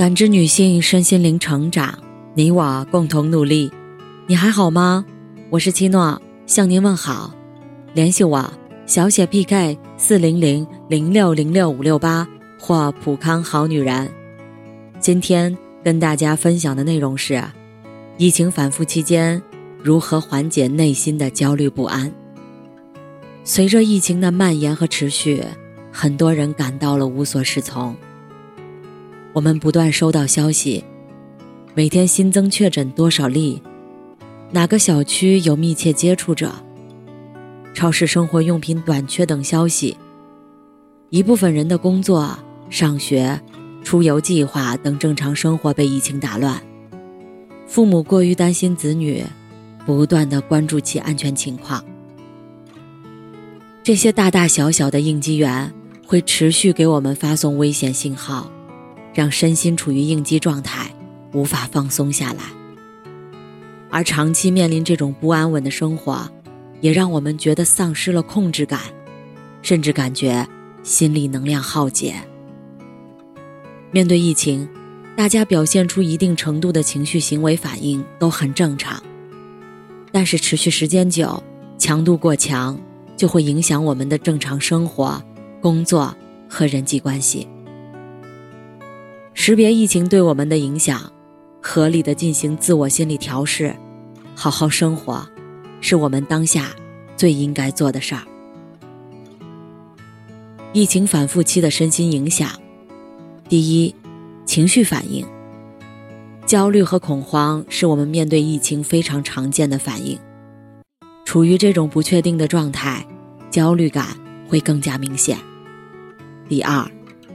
感知女性身心灵成长，你我共同努力。你还好吗？我是七诺，向您问好。联系我：小写 PK 四零零零六零六五六八或普康好女人。今天跟大家分享的内容是：疫情反复期间，如何缓解内心的焦虑不安？随着疫情的蔓延和持续，很多人感到了无所适从。我们不断收到消息，每天新增确诊多少例？哪个小区有密切接触者？超市生活用品短缺等消息。一部分人的工作、上学、出游计划等正常生活被疫情打乱。父母过于担心子女，不断的关注其安全情况。这些大大小小的应激源会持续给我们发送危险信号。让身心处于应激状态，无法放松下来。而长期面临这种不安稳的生活，也让我们觉得丧失了控制感，甚至感觉心理能量耗竭。面对疫情，大家表现出一定程度的情绪行为反应都很正常，但是持续时间久，强度过强，就会影响我们的正常生活、工作和人际关系。识别疫情对我们的影响，合理的进行自我心理调试，好好生活，是我们当下最应该做的事儿。疫情反复期的身心影响，第一，情绪反应。焦虑和恐慌是我们面对疫情非常常见的反应。处于这种不确定的状态，焦虑感会更加明显。第二，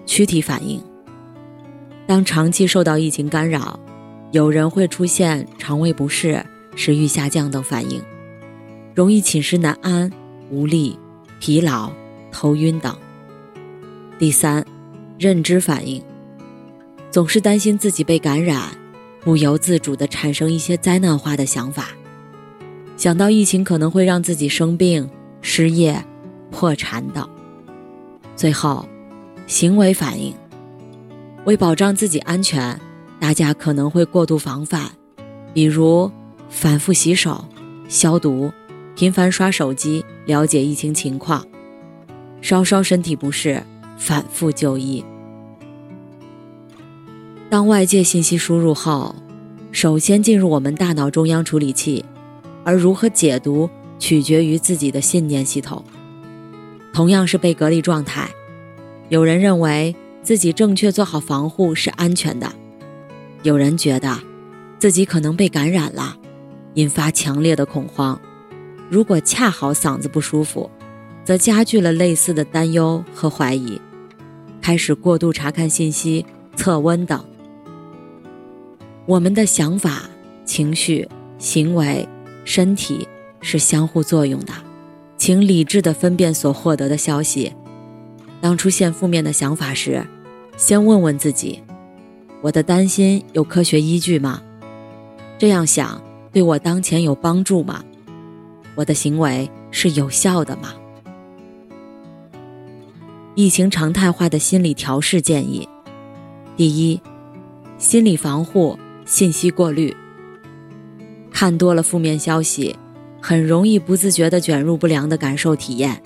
躯体反应。当长期受到疫情干扰，有人会出现肠胃不适、食欲下降等反应，容易寝食难安、无力、疲劳、头晕等。第三，认知反应，总是担心自己被感染，不由自主地产生一些灾难化的想法，想到疫情可能会让自己生病、失业、破产等。最后，行为反应。为保障自己安全，大家可能会过度防范，比如反复洗手、消毒、频繁刷手机了解疫情情况，稍稍身体不适反复就医。当外界信息输入后，首先进入我们大脑中央处理器，而如何解读取决于自己的信念系统。同样是被隔离状态，有人认为。自己正确做好防护是安全的。有人觉得，自己可能被感染了，引发强烈的恐慌。如果恰好嗓子不舒服，则加剧了类似的担忧和怀疑，开始过度查看信息、测温等。我们的想法、情绪、行为、身体是相互作用的，请理智的分辨所获得的消息。当出现负面的想法时，先问问自己：我的担心有科学依据吗？这样想对我当前有帮助吗？我的行为是有效的吗？疫情常态化的心理调试建议：第一，心理防护、信息过滤。看多了负面消息，很容易不自觉地卷入不良的感受体验。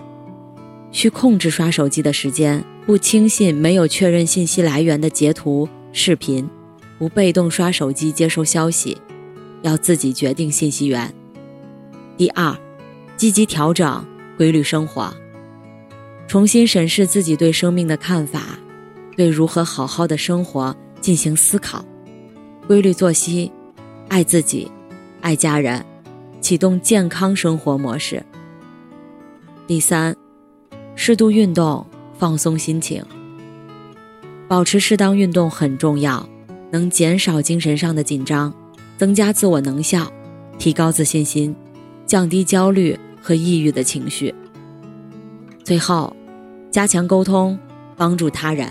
需控制刷手机的时间。不轻信没有确认信息来源的截图、视频，不被动刷手机接收消息，要自己决定信息源。第二，积极调整规律生活，重新审视自己对生命的看法，对如何好好的生活进行思考，规律作息，爱自己，爱家人，启动健康生活模式。第三，适度运动。放松心情，保持适当运动很重要，能减少精神上的紧张，增加自我能效，提高自信心，降低焦虑和抑郁的情绪。最后，加强沟通，帮助他人。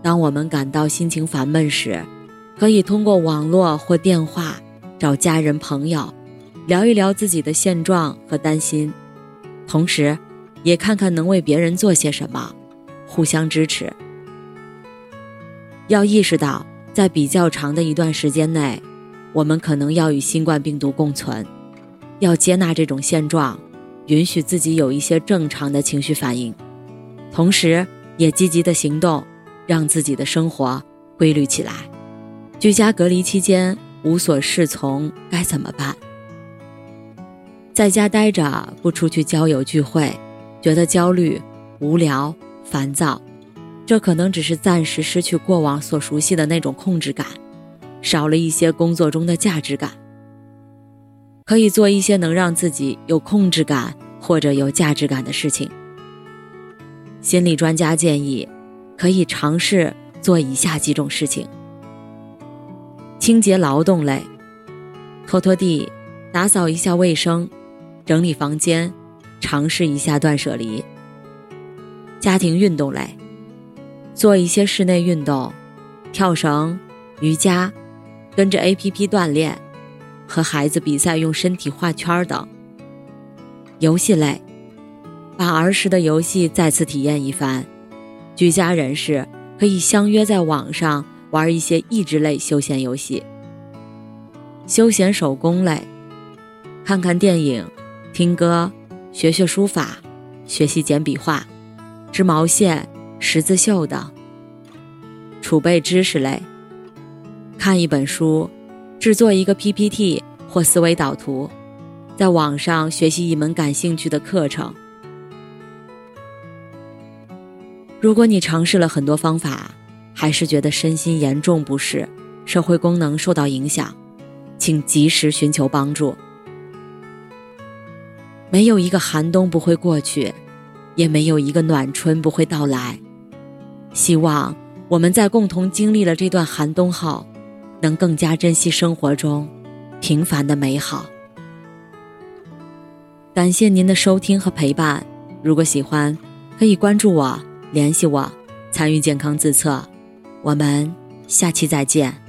当我们感到心情烦闷时，可以通过网络或电话找家人朋友，聊一聊自己的现状和担心，同时。也看看能为别人做些什么，互相支持。要意识到，在比较长的一段时间内，我们可能要与新冠病毒共存，要接纳这种现状，允许自己有一些正常的情绪反应，同时也积极的行动，让自己的生活规律起来。居家隔离期间无所适从，该怎么办？在家待着，不出去交友聚会，觉得焦虑、无聊、烦躁，这可能只是暂时失去过往所熟悉的那种控制感，少了一些工作中的价值感。可以做一些能让自己有控制感或者有价值感的事情。心理专家建议，可以尝试做以下几种事情：清洁劳动类，拖拖地，打扫一下卫生。整理房间，尝试一下断舍离。家庭运动类，做一些室内运动，跳绳、瑜伽，跟着 A.P.P 锻炼，和孩子比赛用身体画圈等。游戏类，把儿时的游戏再次体验一番。居家人士可以相约在网上玩一些益智类休闲游戏。休闲手工类，看看电影。听歌，学学书法，学习简笔画，织毛线、十字绣等。储备知识类，看一本书，制作一个 PPT 或思维导图，在网上学习一门感兴趣的课程。如果你尝试了很多方法，还是觉得身心严重不适，社会功能受到影响，请及时寻求帮助。没有一个寒冬不会过去，也没有一个暖春不会到来。希望我们在共同经历了这段寒冬后，能更加珍惜生活中平凡的美好。感谢您的收听和陪伴。如果喜欢，可以关注我、联系我、参与健康自测。我们下期再见。